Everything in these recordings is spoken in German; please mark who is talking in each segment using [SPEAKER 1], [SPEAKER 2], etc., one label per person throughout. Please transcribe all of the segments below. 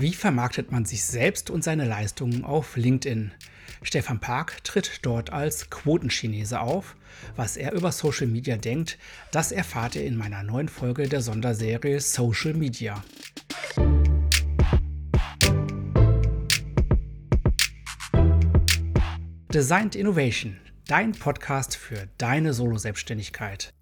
[SPEAKER 1] Wie vermarktet man sich selbst und seine Leistungen auf LinkedIn? Stefan Park tritt dort als Quotenchinese auf. Was er über Social Media denkt, das erfahrt ihr in meiner neuen Folge der Sonderserie Social Media. Designed Innovation, dein Podcast für deine Solo-Selbstständigkeit.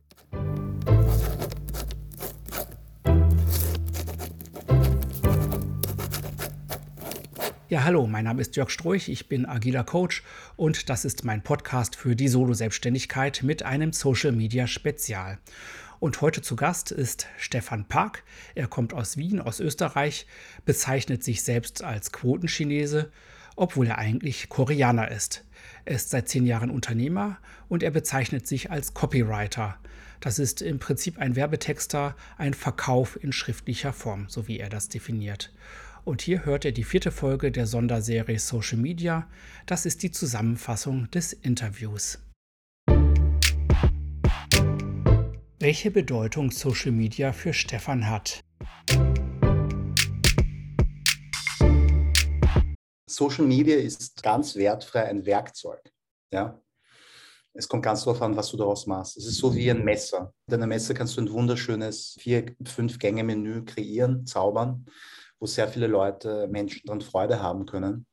[SPEAKER 1] Ja, hallo, mein Name ist Jörg Stroich, ich bin agiler Coach und das ist mein Podcast für die Solo-Selbstständigkeit mit einem Social-Media-Spezial. Und heute zu Gast ist Stefan Park. Er kommt aus Wien, aus Österreich, bezeichnet sich selbst als Quotenchinese, obwohl er eigentlich Koreaner ist. Er ist seit zehn Jahren Unternehmer und er bezeichnet sich als Copywriter. Das ist im Prinzip ein Werbetexter, ein Verkauf in schriftlicher Form, so wie er das definiert. Und hier hört ihr die vierte Folge der Sonderserie Social Media. Das ist die Zusammenfassung des Interviews. Welche Bedeutung Social Media für Stefan hat.
[SPEAKER 2] Social Media ist ganz wertfrei ein Werkzeug. Ja? Es kommt ganz darauf an, was du daraus machst. Es ist so wie ein Messer. Mit einem Messer kannst du ein wunderschönes vier-, fünf-Gänge-Menü kreieren, zaubern wo sehr viele Leute, Menschen daran Freude haben können.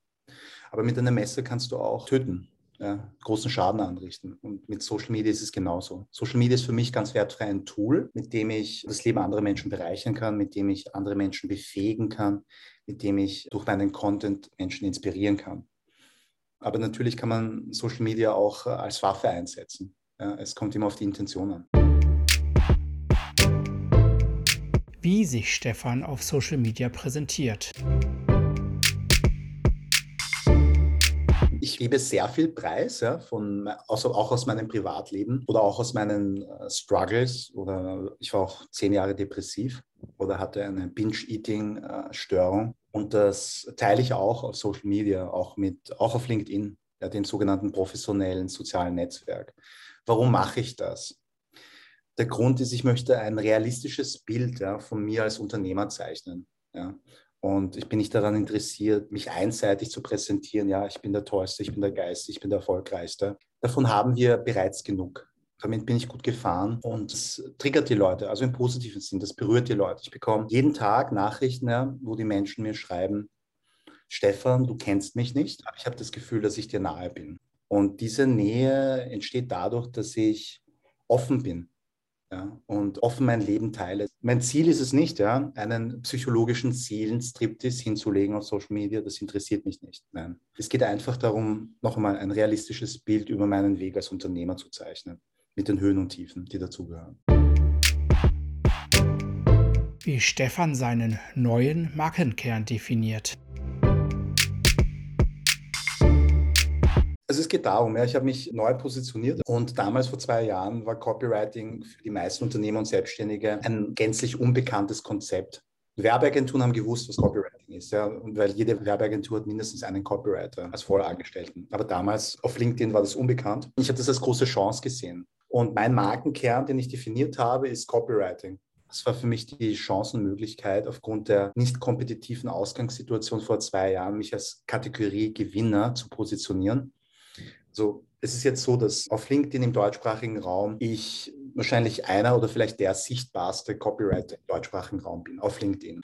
[SPEAKER 2] Aber mit einem Messer kannst du auch töten, ja, großen Schaden anrichten. Und mit Social Media ist es genauso. Social Media ist für mich ganz wertfrei ein Tool, mit dem ich das Leben anderer Menschen bereichern kann, mit dem ich andere Menschen befähigen kann, mit dem ich durch meinen Content Menschen inspirieren kann. Aber natürlich kann man Social Media auch als Waffe einsetzen. Ja, es kommt immer auf die Intention an.
[SPEAKER 1] Wie sich Stefan auf Social Media präsentiert.
[SPEAKER 2] Ich gebe sehr viel Preis, ja, von, also auch aus meinem Privatleben oder auch aus meinen äh, Struggles. Oder ich war auch zehn Jahre depressiv oder hatte eine Binge-Eating-Störung. Und das teile ich auch auf Social Media, auch, mit, auch auf LinkedIn, ja, dem sogenannten professionellen sozialen Netzwerk. Warum mache ich das? Der Grund ist, ich möchte ein realistisches Bild ja, von mir als Unternehmer zeichnen. Ja. Und ich bin nicht daran interessiert, mich einseitig zu präsentieren. Ja, ich bin der Tollste, ich bin der Geist, ich bin der Erfolgreichste. Davon haben wir bereits genug. Damit bin ich gut gefahren und es triggert die Leute, also im positiven Sinn, das berührt die Leute. Ich bekomme jeden Tag Nachrichten, ja, wo die Menschen mir schreiben, Stefan, du kennst mich nicht, aber ich habe das Gefühl, dass ich dir nahe bin. Und diese Nähe entsteht dadurch, dass ich offen bin ja, und offen mein Leben teile. Mein Ziel ist es nicht, ja, einen psychologischen Seelenstriptease hinzulegen auf Social Media, das interessiert mich nicht. Nein. Es geht einfach darum, noch einmal ein realistisches Bild über meinen Weg als Unternehmer zu zeichnen, mit den Höhen und Tiefen, die dazugehören.
[SPEAKER 1] Wie Stefan seinen neuen Markenkern definiert.
[SPEAKER 2] Also es geht darum, ja, ich habe mich neu positioniert und damals vor zwei Jahren war Copywriting für die meisten Unternehmer und Selbstständige ein gänzlich unbekanntes Konzept. Werbeagenturen haben gewusst, was Copywriting ist, ja, weil jede Werbeagentur hat mindestens einen Copywriter als Vollangestellten. Aber damals auf LinkedIn war das unbekannt. Ich habe das als große Chance gesehen. Und mein Markenkern, den ich definiert habe, ist Copywriting. Das war für mich die Chancenmöglichkeit, aufgrund der nicht kompetitiven Ausgangssituation vor zwei Jahren, mich als Kategorie Gewinner zu positionieren so, es ist jetzt so, dass auf LinkedIn im deutschsprachigen Raum ich wahrscheinlich einer oder vielleicht der sichtbarste Copywriter im deutschsprachigen Raum bin, auf LinkedIn.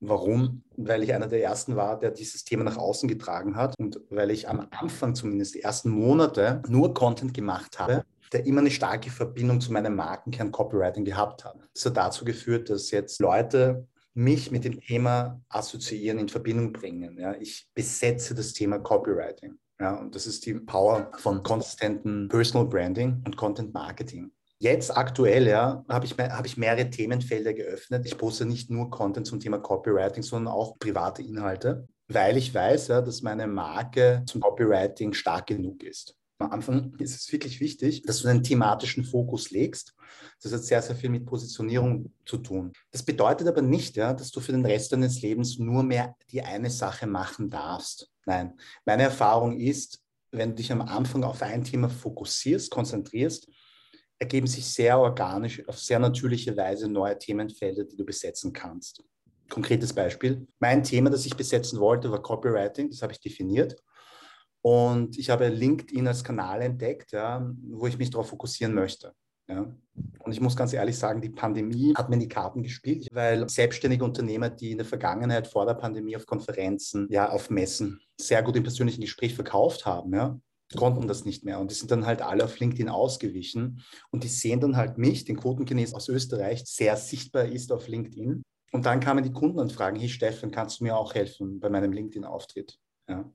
[SPEAKER 2] Warum? Weil ich einer der ersten war, der dieses Thema nach außen getragen hat und weil ich am Anfang zumindest die ersten Monate nur Content gemacht habe, der immer eine starke Verbindung zu meinem Markenkern Copywriting gehabt hat. Das hat dazu geführt, dass jetzt Leute mich mit dem Thema assoziieren, in Verbindung bringen. Ja, ich besetze das Thema Copywriting. Ja, und das ist die Power von konsistenten Personal Branding und Content Marketing. Jetzt aktuell ja, habe ich, hab ich mehrere Themenfelder geöffnet. Ich poste nicht nur Content zum Thema Copywriting, sondern auch private Inhalte, weil ich weiß, ja, dass meine Marke zum Copywriting stark genug ist. Am Anfang ist es wirklich wichtig, dass du einen thematischen Fokus legst. Das hat sehr, sehr viel mit Positionierung zu tun. Das bedeutet aber nicht, ja, dass du für den Rest deines Lebens nur mehr die eine Sache machen darfst. Nein, meine Erfahrung ist, wenn du dich am Anfang auf ein Thema fokussierst, konzentrierst, ergeben sich sehr organisch, auf sehr natürliche Weise neue Themenfelder, die du besetzen kannst. Konkretes Beispiel. Mein Thema, das ich besetzen wollte, war Copywriting. Das habe ich definiert. Und ich habe LinkedIn als Kanal entdeckt, ja, wo ich mich darauf fokussieren möchte. Ja. Und ich muss ganz ehrlich sagen, die Pandemie hat mir in die Karten gespielt, weil selbstständige Unternehmer, die in der Vergangenheit vor der Pandemie auf Konferenzen, ja, auf Messen sehr gut im persönlichen Gespräch verkauft haben, ja, konnten das nicht mehr. Und die sind dann halt alle auf LinkedIn ausgewichen. Und die sehen dann halt mich, den Quotenkines aus Österreich, sehr sichtbar ist auf LinkedIn. Und dann kamen die Kunden und fragen, hey Steffen, kannst du mir auch helfen bei meinem LinkedIn-Auftritt? Ja.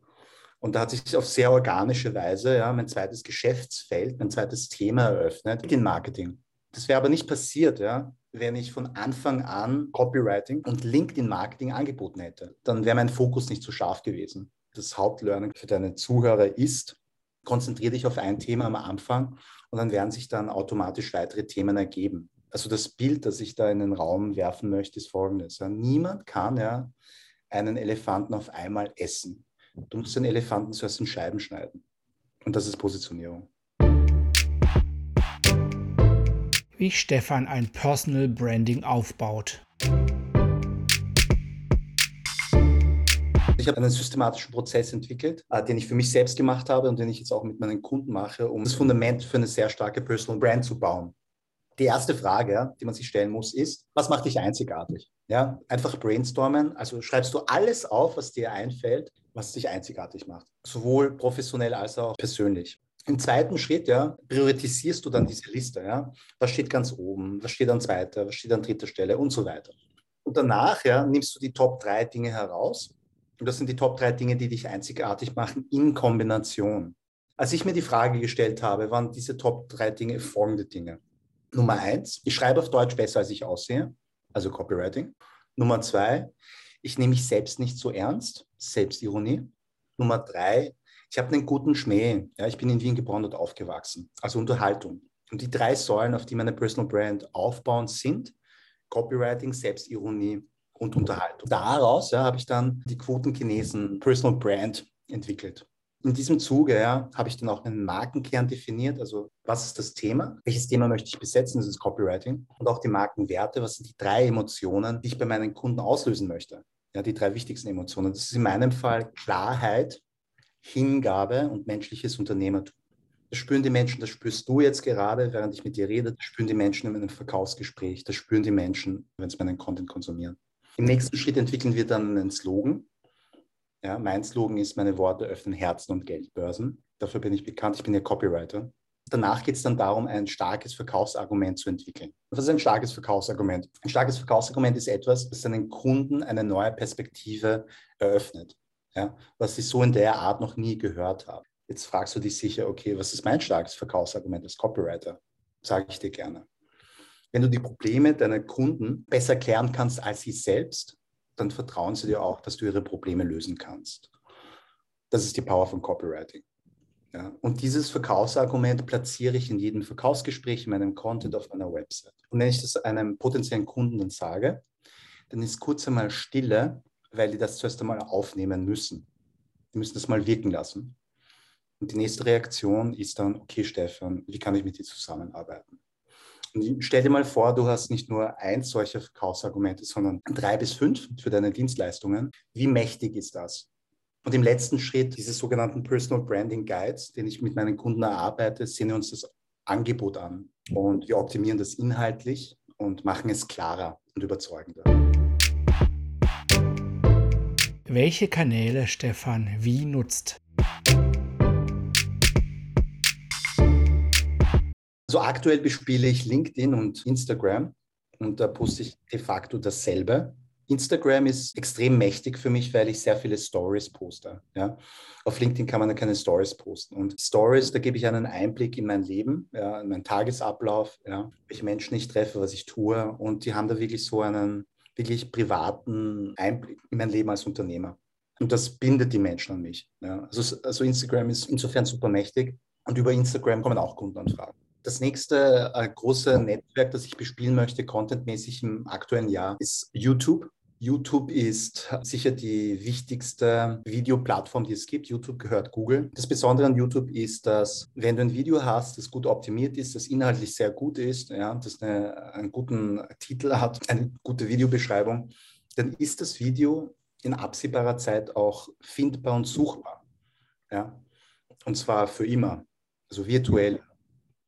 [SPEAKER 2] Und da hat sich auf sehr organische Weise ja, mein zweites Geschäftsfeld, mein zweites Thema eröffnet, LinkedIn Marketing. Das wäre aber nicht passiert, ja, wenn ich von Anfang an Copywriting und LinkedIn Marketing angeboten hätte. Dann wäre mein Fokus nicht so scharf gewesen. Das Hauptlearning für deine Zuhörer ist, konzentriere dich auf ein Thema am Anfang und dann werden sich dann automatisch weitere Themen ergeben. Also das Bild, das ich da in den Raum werfen möchte, ist folgendes. Ja. Niemand kann ja einen Elefanten auf einmal essen. Du musst den Elefanten zuerst in Scheiben schneiden. Und das ist Positionierung.
[SPEAKER 1] Wie Stefan ein Personal Branding aufbaut.
[SPEAKER 2] Ich habe einen systematischen Prozess entwickelt, äh, den ich für mich selbst gemacht habe und den ich jetzt auch mit meinen Kunden mache, um das Fundament für eine sehr starke Personal Brand zu bauen. Die erste Frage, die man sich stellen muss, ist, was macht dich einzigartig? Ja, einfach brainstormen. Also schreibst du alles auf, was dir einfällt, was dich einzigartig macht. Sowohl professionell als auch persönlich. Im zweiten Schritt, ja, priorisierst du dann diese Liste, ja. Was steht ganz oben? Was steht an zweiter? Was steht an dritter Stelle? Und so weiter. Und danach, ja, nimmst du die Top drei Dinge heraus. Und das sind die Top drei Dinge, die dich einzigartig machen in Kombination. Als ich mir die Frage gestellt habe, waren diese Top drei Dinge folgende Dinge. Nummer eins, ich schreibe auf Deutsch besser, als ich aussehe, also Copywriting. Nummer zwei, ich nehme mich selbst nicht so ernst, Selbstironie. Nummer drei, ich habe einen guten Schmäh. Ja, ich bin in Wien geboren und aufgewachsen, also Unterhaltung. Und die drei Säulen, auf die meine Personal Brand aufbauen, sind Copywriting, Selbstironie und Unterhaltung. Daraus ja, habe ich dann die Quotenchinesen Personal Brand entwickelt in diesem Zuge ja, habe ich dann auch einen Markenkern definiert. Also was ist das Thema? Welches Thema möchte ich besetzen? Das ist Copywriting. Und auch die Markenwerte. Was sind die drei Emotionen, die ich bei meinen Kunden auslösen möchte? Ja, die drei wichtigsten Emotionen. Das ist in meinem Fall Klarheit, Hingabe und menschliches Unternehmertum. Das spüren die Menschen, das spürst du jetzt gerade, während ich mit dir rede. Das spüren die Menschen in einem Verkaufsgespräch. Das spüren die Menschen, wenn sie meinen Content konsumieren. Im nächsten Schritt entwickeln wir dann einen Slogan. Ja, mein Slogan ist, meine Worte öffnen Herzen und Geldbörsen. Dafür bin ich bekannt. Ich bin ja Copywriter. Danach geht es dann darum, ein starkes Verkaufsargument zu entwickeln. Was ist ein starkes Verkaufsargument? Ein starkes Verkaufsargument ist etwas, das seinen Kunden eine neue Perspektive eröffnet, ja, was sie so in der Art noch nie gehört haben. Jetzt fragst du dich sicher, okay, was ist mein starkes Verkaufsargument als Copywriter? Sage ich dir gerne. Wenn du die Probleme deiner Kunden besser klären kannst als sie selbst, dann vertrauen sie dir auch, dass du ihre Probleme lösen kannst. Das ist die Power von Copywriting. Ja, und dieses Verkaufsargument platziere ich in jedem Verkaufsgespräch, in meinem Content auf meiner Website. Und wenn ich das einem potenziellen Kunden dann sage, dann ist kurz einmal Stille, weil die das zuerst einmal aufnehmen müssen. Die müssen das mal wirken lassen. Und die nächste Reaktion ist dann, okay, Stefan, wie kann ich mit dir zusammenarbeiten? Stell dir mal vor, du hast nicht nur eins solcher Verkaufsargumente, sondern drei bis fünf für deine Dienstleistungen. Wie mächtig ist das? Und im letzten Schritt, diese sogenannten Personal Branding Guides, den ich mit meinen Kunden erarbeite, sehen wir uns das Angebot an. Und wir optimieren das inhaltlich und machen es klarer und überzeugender.
[SPEAKER 1] Welche Kanäle Stefan wie nutzt?
[SPEAKER 2] Also aktuell bespiele ich LinkedIn und Instagram und da poste ich de facto dasselbe. Instagram ist extrem mächtig für mich, weil ich sehr viele Stories poste. Ja. Auf LinkedIn kann man keine Stories posten. Und Stories, da gebe ich einen Einblick in mein Leben, ja, in meinen Tagesablauf, ja, welche Menschen ich treffe, was ich tue. Und die haben da wirklich so einen wirklich privaten Einblick in mein Leben als Unternehmer. Und das bindet die Menschen an mich. Ja. Also, also Instagram ist insofern super mächtig. Und über Instagram kommen auch Kundenanfragen. Das nächste äh, große Netzwerk, das ich bespielen möchte, contentmäßig im aktuellen Jahr, ist YouTube. YouTube ist sicher die wichtigste Videoplattform, die es gibt. YouTube gehört Google. Das Besondere an YouTube ist, dass wenn du ein Video hast, das gut optimiert ist, das inhaltlich sehr gut ist, ja, das eine, einen guten Titel hat, eine gute Videobeschreibung, dann ist das Video in absehbarer Zeit auch findbar und suchbar. Ja? Und zwar für immer, also virtuell,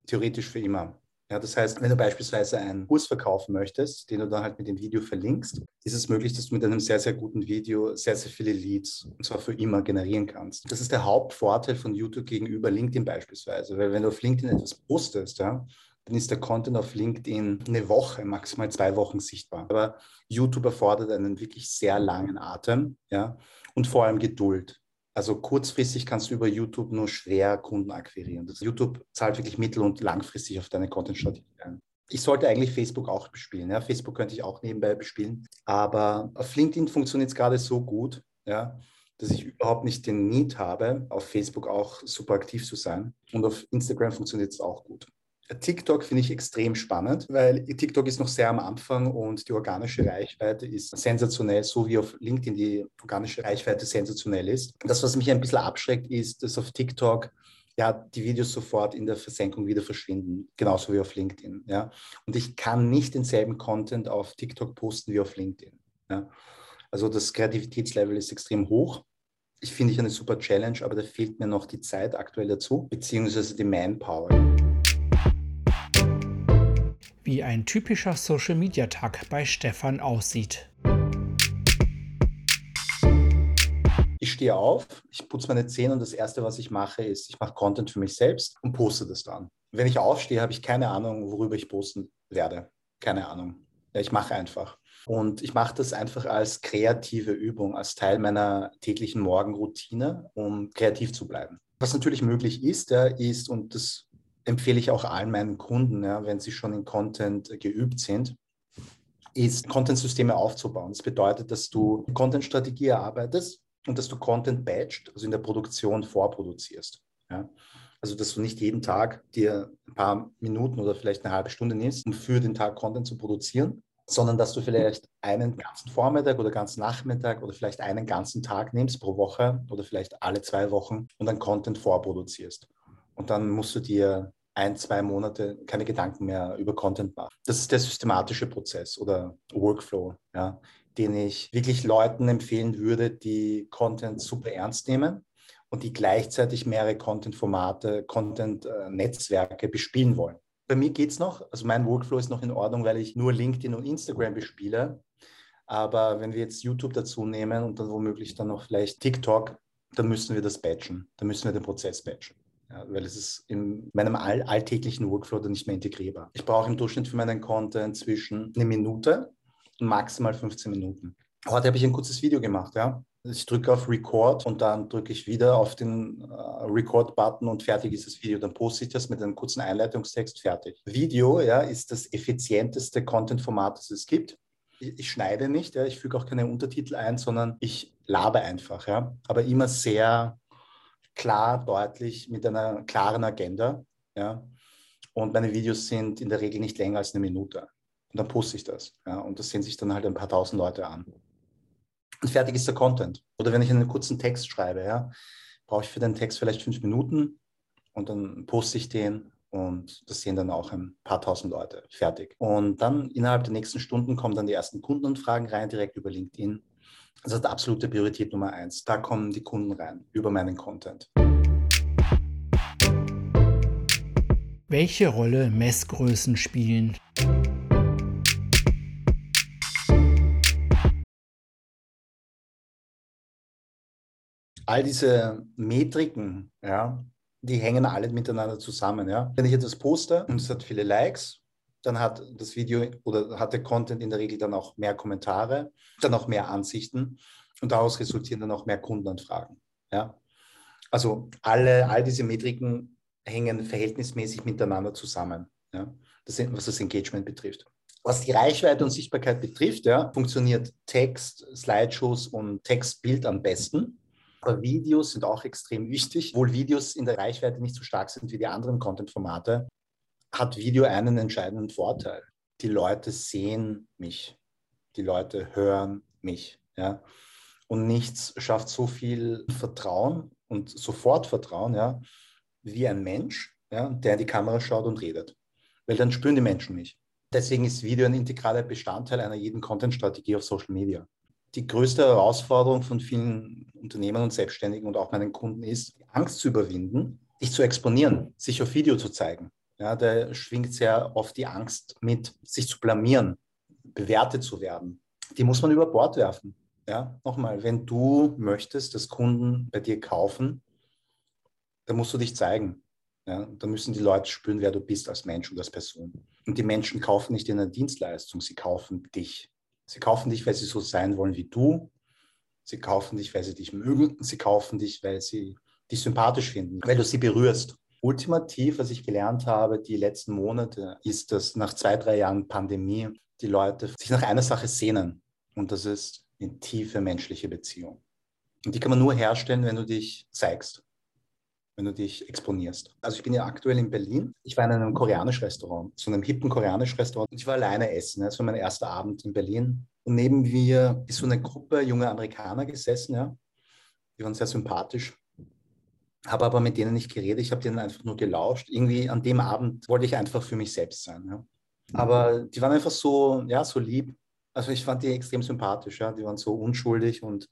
[SPEAKER 2] theoretisch für immer. Ja, das heißt, wenn du beispielsweise einen Kurs verkaufen möchtest, den du dann halt mit dem Video verlinkst, ist es möglich, dass du mit einem sehr, sehr guten Video sehr, sehr viele Leads, und zwar für immer, generieren kannst. Das ist der Hauptvorteil von YouTube gegenüber LinkedIn beispielsweise, weil wenn du auf LinkedIn etwas postest, ja, dann ist der Content auf LinkedIn eine Woche, maximal zwei Wochen sichtbar. Aber YouTube erfordert einen wirklich sehr langen Atem ja, und vor allem Geduld. Also kurzfristig kannst du über YouTube nur schwer Kunden akquirieren. Das YouTube zahlt wirklich mittel- und langfristig auf deine Content-Strategie ein. Ich sollte eigentlich Facebook auch bespielen. Ja? Facebook könnte ich auch nebenbei bespielen. Aber auf LinkedIn funktioniert es gerade so gut, ja, dass ich überhaupt nicht den Need habe, auf Facebook auch super aktiv zu sein. Und auf Instagram funktioniert es auch gut. TikTok finde ich extrem spannend, weil TikTok ist noch sehr am Anfang und die organische Reichweite ist sensationell, so wie auf LinkedIn die organische Reichweite sensationell ist. Das, was mich ein bisschen abschreckt, ist, dass auf TikTok ja, die Videos sofort in der Versenkung wieder verschwinden, genauso wie auf LinkedIn. Ja. Und ich kann nicht denselben Content auf TikTok posten wie auf LinkedIn. Ja. Also das Kreativitätslevel ist extrem hoch. Ich finde ich eine super Challenge, aber da fehlt mir noch die Zeit aktuell dazu, beziehungsweise die Manpower
[SPEAKER 1] wie ein typischer Social-Media-Tag bei Stefan aussieht.
[SPEAKER 2] Ich stehe auf, ich putze meine Zähne und das Erste, was ich mache, ist, ich mache Content für mich selbst und poste das dann. Wenn ich aufstehe, habe ich keine Ahnung, worüber ich posten werde. Keine Ahnung. Ja, ich mache einfach. Und ich mache das einfach als kreative Übung, als Teil meiner täglichen Morgenroutine, um kreativ zu bleiben. Was natürlich möglich ist, ist, und das empfehle ich auch allen meinen Kunden, ja, wenn sie schon in Content geübt sind, ist Content-Systeme aufzubauen. Das bedeutet, dass du Content-Strategie erarbeitest und dass du Content batcht, also in der Produktion vorproduzierst. Ja. Also, dass du nicht jeden Tag dir ein paar Minuten oder vielleicht eine halbe Stunde nimmst, um für den Tag Content zu produzieren, sondern dass du vielleicht einen ganzen Vormittag oder ganzen Nachmittag oder vielleicht einen ganzen Tag nimmst pro Woche oder vielleicht alle zwei Wochen und dann Content vorproduzierst. Und dann musst du dir ein, zwei Monate keine Gedanken mehr über Content machen. Das ist der systematische Prozess oder Workflow, ja, den ich wirklich Leuten empfehlen würde, die Content super ernst nehmen und die gleichzeitig mehrere Content-Formate, Content-Netzwerke bespielen wollen. Bei mir geht es noch, also mein Workflow ist noch in Ordnung, weil ich nur LinkedIn und Instagram bespiele. Aber wenn wir jetzt YouTube dazu nehmen und dann womöglich dann noch vielleicht TikTok, dann müssen wir das batchen. Dann müssen wir den Prozess batchen. Ja, weil es ist in meinem all alltäglichen Workflow dann nicht mehr integrierbar. Ich brauche im Durchschnitt für meinen Content zwischen eine Minute und maximal 15 Minuten. Heute habe ich ein kurzes Video gemacht, ja. Ich drücke auf Record und dann drücke ich wieder auf den äh, Record-Button und fertig ist das Video. Dann poste ich das mit einem kurzen Einleitungstext fertig. Video ja, ist das effizienteste Content-Format, das es gibt. Ich, ich schneide nicht, ja, ich füge auch keine Untertitel ein, sondern ich labe einfach, ja. Aber immer sehr klar, deutlich, mit einer klaren Agenda. Ja? Und meine Videos sind in der Regel nicht länger als eine Minute. Und dann poste ich das. Ja? Und das sehen sich dann halt ein paar tausend Leute an. Und fertig ist der Content. Oder wenn ich einen kurzen Text schreibe, ja, brauche ich für den Text vielleicht fünf Minuten und dann poste ich den und das sehen dann auch ein paar tausend Leute. Fertig. Und dann innerhalb der nächsten Stunden kommen dann die ersten Kundenanfragen rein, direkt über LinkedIn. Das ist absolute Priorität Nummer eins. Da kommen die Kunden rein über meinen Content.
[SPEAKER 1] Welche Rolle Messgrößen spielen?
[SPEAKER 2] All diese Metriken, ja, die hängen alle miteinander zusammen. Ja. Wenn ich etwas poste und es hat viele Likes, dann hat das Video oder hat der Content in der Regel dann auch mehr Kommentare, dann auch mehr Ansichten und daraus resultieren dann auch mehr Kundenanfragen. Ja? Also alle, all diese Metriken hängen verhältnismäßig miteinander zusammen, ja? das, was das Engagement betrifft. Was die Reichweite und Sichtbarkeit betrifft, ja, funktioniert Text, Slideshows und Textbild am besten. Aber Videos sind auch extrem wichtig. Obwohl Videos in der Reichweite nicht so stark sind wie die anderen Content-Formate, hat Video einen entscheidenden Vorteil. Die Leute sehen mich, die Leute hören mich. Ja? Und nichts schafft so viel Vertrauen und sofort Vertrauen, ja, wie ein Mensch, ja, der in die Kamera schaut und redet. Weil dann spüren die Menschen mich. Deswegen ist Video ein integraler Bestandteil einer jeden Content-Strategie auf Social Media. Die größte Herausforderung von vielen Unternehmern und Selbstständigen und auch meinen Kunden ist, Angst zu überwinden, dich zu exponieren, sich auf Video zu zeigen. Ja, da schwingt sehr oft die Angst mit, sich zu blamieren, bewertet zu werden. Die muss man über Bord werfen. Ja, nochmal, wenn du möchtest, dass Kunden bei dir kaufen, dann musst du dich zeigen. Ja, da müssen die Leute spüren, wer du bist als Mensch und als Person. Und die Menschen kaufen nicht in einer Dienstleistung, sie kaufen dich. Sie kaufen dich, weil sie so sein wollen wie du. Sie kaufen dich, weil sie dich mögen. Sie kaufen dich, weil sie dich sympathisch finden, weil du sie berührst. Ultimativ, was ich gelernt habe die letzten Monate, ist, dass nach zwei, drei Jahren Pandemie die Leute sich nach einer Sache sehnen. Und das ist eine tiefe menschliche Beziehung. Und die kann man nur herstellen, wenn du dich zeigst wenn du dich exponierst. Also ich bin ja aktuell in Berlin. Ich war in einem koreanischen Restaurant, so einem hippen koreanischen Restaurant. Ich war alleine essen. Das war mein erster Abend in Berlin. Und neben mir ist so eine Gruppe junger Amerikaner gesessen. Ja. Die waren sehr sympathisch. Habe aber mit denen nicht geredet. Ich habe denen einfach nur gelauscht. Irgendwie an dem Abend wollte ich einfach für mich selbst sein. Ja. Aber die waren einfach so, ja, so lieb. Also ich fand die extrem sympathisch. Ja. Die waren so unschuldig und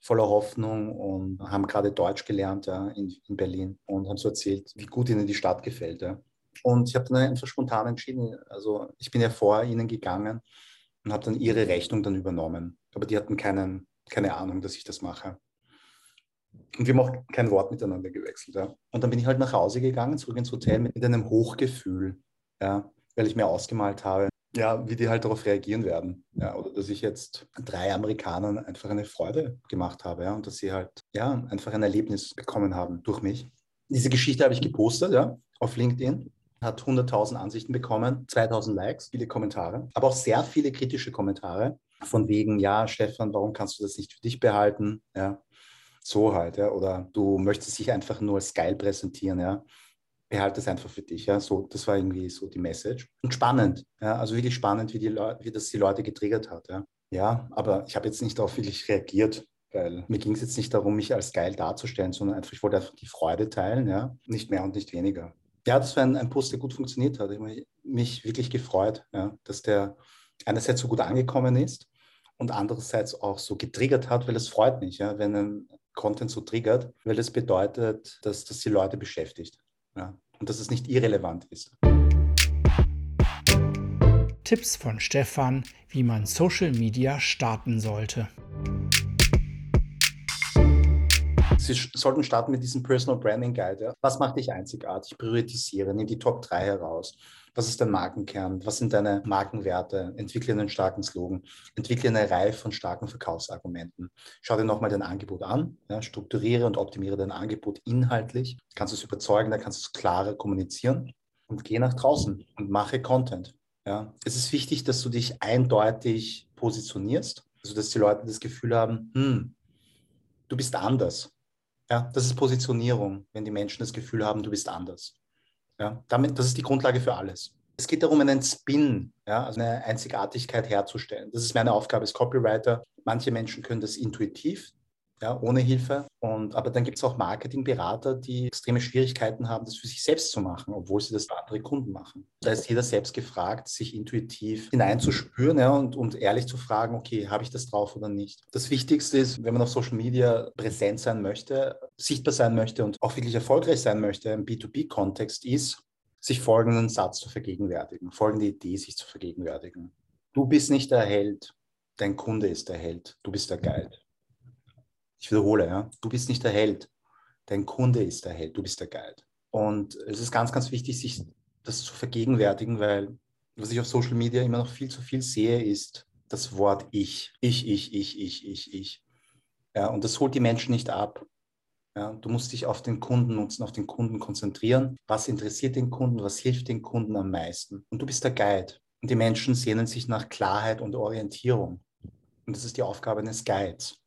[SPEAKER 2] voller Hoffnung und haben gerade Deutsch gelernt ja, in, in, Berlin und haben so erzählt, wie gut ihnen die Stadt gefällt. Ja. Und ich habe dann einfach spontan entschieden, also ich bin ja vor ihnen gegangen und habe dann ihre Rechnung dann übernommen. Aber die hatten keinen, keine Ahnung, dass ich das mache. Und wir haben auch kein Wort miteinander gewechselt. Ja. Und dann bin ich halt nach Hause gegangen, zurück ins Hotel mit einem Hochgefühl, ja, weil ich mir ausgemalt habe, ja, wie die halt darauf reagieren werden. Ja, oder dass ich jetzt drei Amerikanern einfach eine Freude gemacht habe ja, und dass sie halt ja, einfach ein Erlebnis bekommen haben durch mich. Diese Geschichte habe ich gepostet ja, auf LinkedIn, hat 100.000 Ansichten bekommen, 2.000 Likes, viele Kommentare, aber auch sehr viele kritische Kommentare von wegen, ja, Stefan, warum kannst du das nicht für dich behalten? Ja, so halt, ja, oder du möchtest dich einfach nur als geil präsentieren, ja behalte es einfach für dich. Ja? So, das war irgendwie so die Message. Und spannend, ja? also wirklich spannend, wie, die wie das die Leute getriggert hat. Ja, ja aber ich habe jetzt nicht darauf wirklich reagiert, weil mir ging es jetzt nicht darum, mich als geil darzustellen, sondern einfach, ich wollte einfach die Freude teilen, ja, nicht mehr und nicht weniger. Ja, das war ein, ein Post, der gut funktioniert hat. Ich habe mich wirklich gefreut, ja, dass der einerseits so gut angekommen ist und andererseits auch so getriggert hat, weil es freut mich, ja, wenn ein Content so triggert, weil das bedeutet, dass das die Leute beschäftigt. Ja, und dass es nicht irrelevant ist.
[SPEAKER 1] Tipps von Stefan, wie man Social Media starten sollte.
[SPEAKER 2] Sie sollten starten mit diesem Personal Branding Guide. Ja. Was macht dich einzigartig? Priorisiere, nimm die Top 3 heraus. Was ist dein Markenkern? Was sind deine Markenwerte? Entwickle einen starken Slogan. Entwickle eine Reihe von starken Verkaufsargumenten. Schau dir nochmal dein Angebot an. Ja, strukturiere und optimiere dein Angebot inhaltlich. Kannst du es überzeugen, dann kannst du es klarer kommunizieren. Und geh nach draußen und mache Content. Ja. Es ist wichtig, dass du dich eindeutig positionierst, also die Leute das Gefühl haben, hm, du bist anders. Ja, das ist Positionierung, wenn die Menschen das Gefühl haben, du bist anders. Ja, damit, das ist die Grundlage für alles. Es geht darum, einen Spin, ja, also eine Einzigartigkeit herzustellen. Das ist meine Aufgabe als Copywriter. Manche Menschen können das intuitiv, ja, ohne Hilfe. Und, aber dann gibt es auch Marketingberater, die extreme Schwierigkeiten haben, das für sich selbst zu machen, obwohl sie das für andere Kunden machen. Da ist jeder selbst gefragt, sich intuitiv hineinzuspüren ja, und, und ehrlich zu fragen, okay, habe ich das drauf oder nicht. Das Wichtigste ist, wenn man auf Social Media präsent sein möchte, sichtbar sein möchte und auch wirklich erfolgreich sein möchte im B2B-Kontext, ist, sich folgenden Satz zu vergegenwärtigen, folgende Idee sich zu vergegenwärtigen. Du bist nicht der Held, dein Kunde ist der Held, du bist der Guide. Ich wiederhole, ja, du bist nicht der Held, dein Kunde ist der Held, du bist der Guide. Und es ist ganz, ganz wichtig, sich das zu vergegenwärtigen, weil was ich auf Social Media immer noch viel zu viel sehe, ist das Wort ich. Ich, ich, ich, ich, ich, ich. Ja, und das holt die Menschen nicht ab. Ja, du musst dich auf den Kunden nutzen, auf den Kunden konzentrieren. Was interessiert den Kunden? Was hilft den Kunden am meisten? Und du bist der Guide. Und die Menschen sehnen sich nach Klarheit und Orientierung. Und das ist die Aufgabe eines Guides.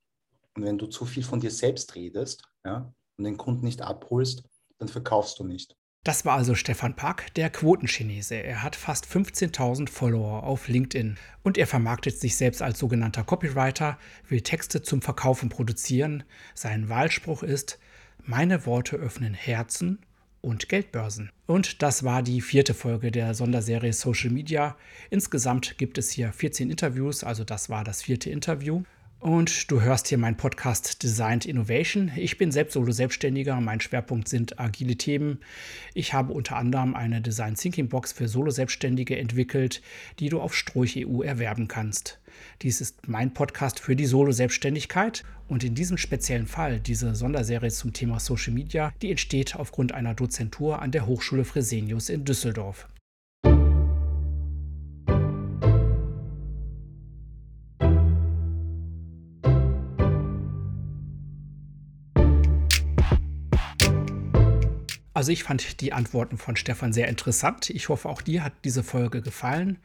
[SPEAKER 2] Und wenn du zu viel von dir selbst redest ja, und den Kunden nicht abholst, dann verkaufst du nicht.
[SPEAKER 1] Das war also Stefan Pack, der Quotenchinese. Er hat fast 15.000 Follower auf LinkedIn und er vermarktet sich selbst als sogenannter Copywriter, will Texte zum Verkaufen produzieren. Sein Wahlspruch ist: Meine Worte öffnen Herzen und Geldbörsen. Und das war die vierte Folge der Sonderserie Social Media. Insgesamt gibt es hier 14 Interviews, also das war das vierte Interview. Und du hörst hier meinen Podcast Designed Innovation. Ich bin selbst Solo-Selbstständiger. Mein Schwerpunkt sind agile Themen. Ich habe unter anderem eine Design Thinking Box für Solo-Selbstständige entwickelt, die du auf Stroich EU erwerben kannst. Dies ist mein Podcast für die Solo-Selbstständigkeit und in diesem speziellen Fall diese Sonderserie zum Thema Social Media, die entsteht aufgrund einer Dozentur an der Hochschule Fresenius in Düsseldorf. Also ich fand die Antworten von Stefan sehr interessant. Ich hoffe, auch dir hat diese Folge gefallen.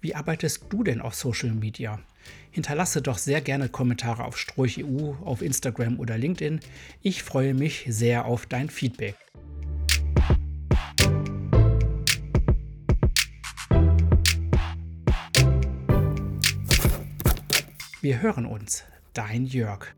[SPEAKER 1] Wie arbeitest du denn auf Social Media? Hinterlasse doch sehr gerne Kommentare auf StroichEU, auf Instagram oder LinkedIn. Ich freue mich sehr auf dein Feedback. Wir hören uns. Dein Jörg.